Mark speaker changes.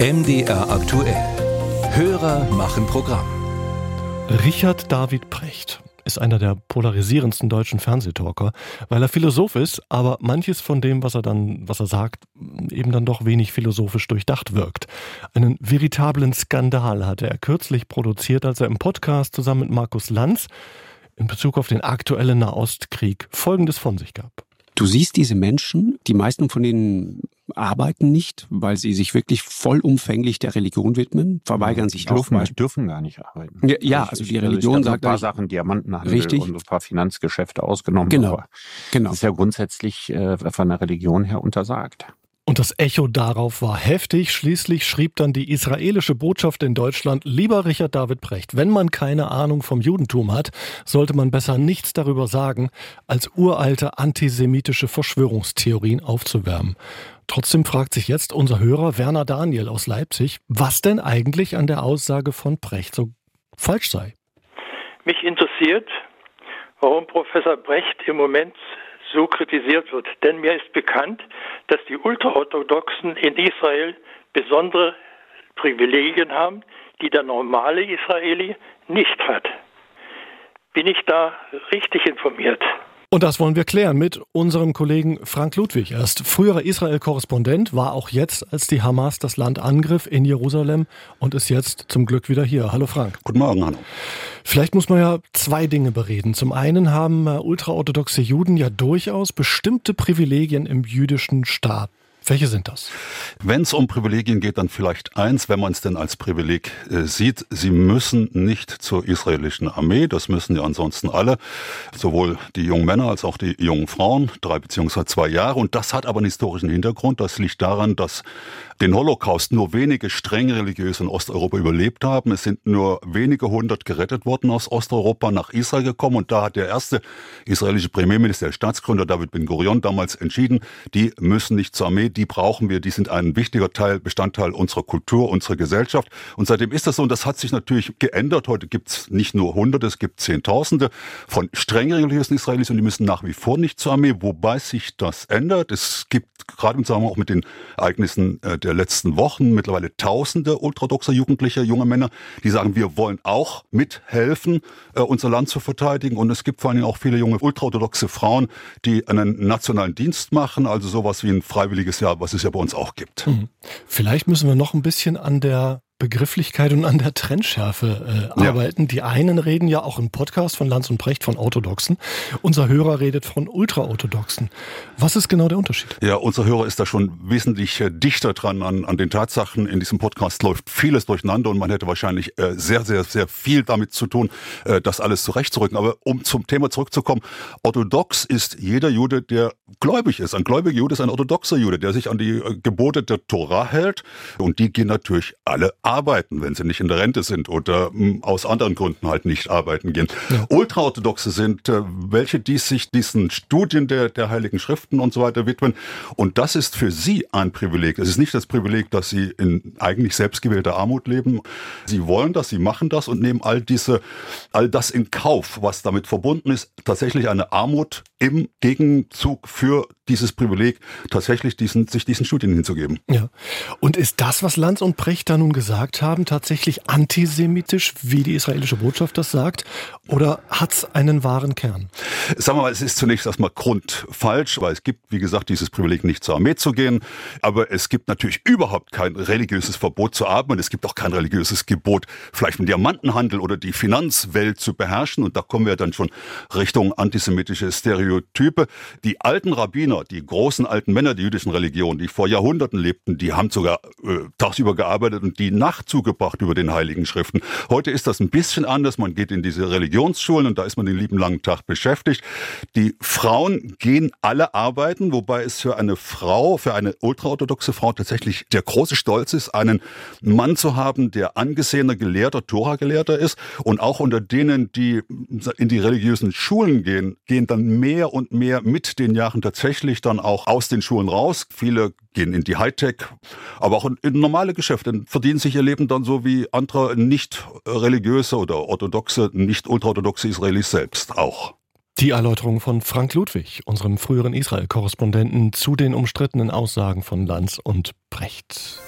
Speaker 1: MDR aktuell. Hörer machen Programm.
Speaker 2: Richard David Precht ist einer der polarisierendsten deutschen Fernsehtalker, weil er Philosoph ist, aber manches von dem, was er dann, was er sagt, eben dann doch wenig philosophisch durchdacht wirkt. Einen veritablen Skandal hatte er kürzlich produziert, als er im Podcast zusammen mit Markus Lanz in Bezug auf den aktuellen Nahostkrieg Folgendes von sich gab.
Speaker 3: Du siehst diese Menschen, die meisten von denen arbeiten nicht, weil sie sich wirklich vollumfänglich der Religion widmen, verweigern sich
Speaker 4: dürfen,
Speaker 3: auch.
Speaker 4: dürfen gar nicht arbeiten.
Speaker 3: Ja, ja also die Religion
Speaker 4: also
Speaker 3: sagt
Speaker 4: ein paar Sachen, Diamantenhandel
Speaker 3: Richtig.
Speaker 4: und ein paar Finanzgeschäfte ausgenommen.
Speaker 3: Genau,
Speaker 4: aber
Speaker 3: genau.
Speaker 4: Das ist ja grundsätzlich äh, von der Religion her untersagt.
Speaker 2: Und das Echo darauf war heftig. Schließlich schrieb dann die israelische Botschaft in Deutschland, lieber Richard David Precht, wenn man keine Ahnung vom Judentum hat, sollte man besser nichts darüber sagen, als uralte antisemitische Verschwörungstheorien aufzuwärmen. Trotzdem fragt sich jetzt unser Hörer Werner Daniel aus Leipzig, was denn eigentlich an der Aussage von Precht so falsch sei.
Speaker 5: Mich interessiert, warum Professor Brecht im Moment so kritisiert wird. Denn mir ist bekannt, dass die Ultraorthodoxen in Israel besondere Privilegien haben, die der normale Israeli nicht hat. Bin ich da richtig informiert?
Speaker 2: Und das wollen wir klären mit unserem Kollegen Frank Ludwig. Er ist früherer Israel-Korrespondent, war auch jetzt, als die Hamas das Land angriff in Jerusalem und ist jetzt zum Glück wieder hier. Hallo Frank.
Speaker 6: Guten Morgen, Hanno.
Speaker 2: Vielleicht muss man ja zwei Dinge bereden. Zum einen haben äh, ultraorthodoxe Juden ja durchaus bestimmte Privilegien im jüdischen Staat. Welche sind das?
Speaker 6: Wenn es um Privilegien geht, dann vielleicht eins, wenn man es denn als Privileg äh, sieht. Sie müssen nicht zur israelischen Armee, das müssen ja ansonsten alle, sowohl die jungen Männer als auch die jungen Frauen, drei beziehungsweise zwei Jahre. Und das hat aber einen historischen Hintergrund. Das liegt daran, dass den Holocaust nur wenige streng religiöse in Osteuropa überlebt haben. Es sind nur wenige hundert gerettet worden aus Osteuropa nach Israel gekommen. Und da hat der erste israelische Premierminister, der Staatsgründer David Ben-Gurion damals entschieden, die müssen nicht zur Armee, die brauchen wir, die sind ein wichtiger Teil, Bestandteil unserer Kultur, unserer Gesellschaft. Und seitdem ist das so und das hat sich natürlich geändert. Heute gibt es nicht nur Hunderte, es gibt Zehntausende von streng religiösen Israelis und die müssen nach wie vor nicht zur Armee, wobei sich das ändert. Es gibt gerade im Zusammenhang auch mit den Ereignissen äh, der letzten Wochen mittlerweile tausende ultradoxer Jugendliche, junge Männer, die sagen, wir wollen auch mithelfen, äh, unser Land zu verteidigen. Und es gibt vor allen Dingen auch viele junge ultraorthodoxe Frauen, die einen nationalen Dienst machen, also sowas wie ein freiwilliges Jahr, was es ja bei uns auch gibt.
Speaker 2: Vielleicht müssen wir noch ein bisschen an der Begrifflichkeit und an der Trennschärfe äh,
Speaker 6: Ja.
Speaker 2: arbeiten. Die einen reden ja auch im Podcast von Lanz und Brecht von Orthodoxen. Unser Hörer redet von Ultraorthodoxen. Was ist genau der Unterschied?
Speaker 6: Ja, unser Hörer ist da schon wesentlich äh, dichter dran an, an den Tatsachen. In diesem Podcast läuft vieles durcheinander und man hätte wahrscheinlich äh, sehr, sehr, sehr viel damit zu tun, äh, das alles zurechtzurücken. Aber um zum Thema zurückzukommen, orthodox ist jeder Jude, der gläubig ist. Ein gläubiger Jude ist ein orthodoxer Jude, der sich an die äh, Gebote der Tora hält. Und die gehen natürlich alle arbeiten, wenn sie nicht in der Rente sind oder mh, aus anderen Gründen halt nicht arbeiten gehen. Ultraorthodoxe sind äh, welche, die sich diesen Studien der, der Heiligen Schriften und so weiter widmen. Und das ist für sie ein Privileg. Es ist nicht das Privileg, dass sie in eigentlich selbstgewählter Armut leben. Sie wollen das, sie machen das und nehmen all diese, all das in Kauf, was damit verbunden ist. Tatsächlich eine Armut im Gegenzug für dieses Privileg, tatsächlich diesen, sich diesen Studien hinzugeben.
Speaker 2: Ja. Und ist das, was Lanz und Precht da nun gesagt haben, tatsächlich antisemitisch, wie die israelische Botschaft das sagt? Oder hat's einen wahren Kern?
Speaker 6: Sagen wir mal, es ist zunächst erstmal grundfalsch, weil es gibt, wie gesagt, dieses Privileg, nicht zur Armee zu gehen. Aber es gibt natürlich überhaupt kein religiöses Verbot zu arbeiten. Es gibt auch kein religiöses Gebot, vielleicht den Diamantenhandel oder die Finanzwelt zu beherrschen. Und da kommen wir dann schon Richtung antisemitische Stereotype. Die alten Rabbiner, die großen alten Männer der jüdischen Religion, die vor Jahrhunderten lebten, die haben sogar äh, tagsüber gearbeitet und die Nacht zugebracht über den Heiligen Schriften. Heute ist das ein bisschen anders. Man geht in diese Religionsschulen und da ist man den lieben langen Tag beschäftigt. Die Frauen gehen alle arbeiten, wobei es für eine Frau, für eine ultraorthodoxe Frau tatsächlich der große Stolz ist, einen Mann zu haben, der angesehener Gelehrter, Tora-Gelehrter ist und auch unter denen, die in die religiösen Schulen gehen, gehen dann mehr und mehr mit den Jahren tatsächlich dann auch aus den Schulen raus. Viele gehen in die Hightech, aber auch in, in normale Geschäfte, verdienen sich ihr Leben dann so wie andere nicht religiöse oder orthodoxe, nicht ultraorthodoxe Israelis selbst auch.
Speaker 2: Die Erläuterung von Frank Ludwig, unserem früheren Israel-Korrespondenten, zu den umstrittenen Aussagen von Lanz und Brecht.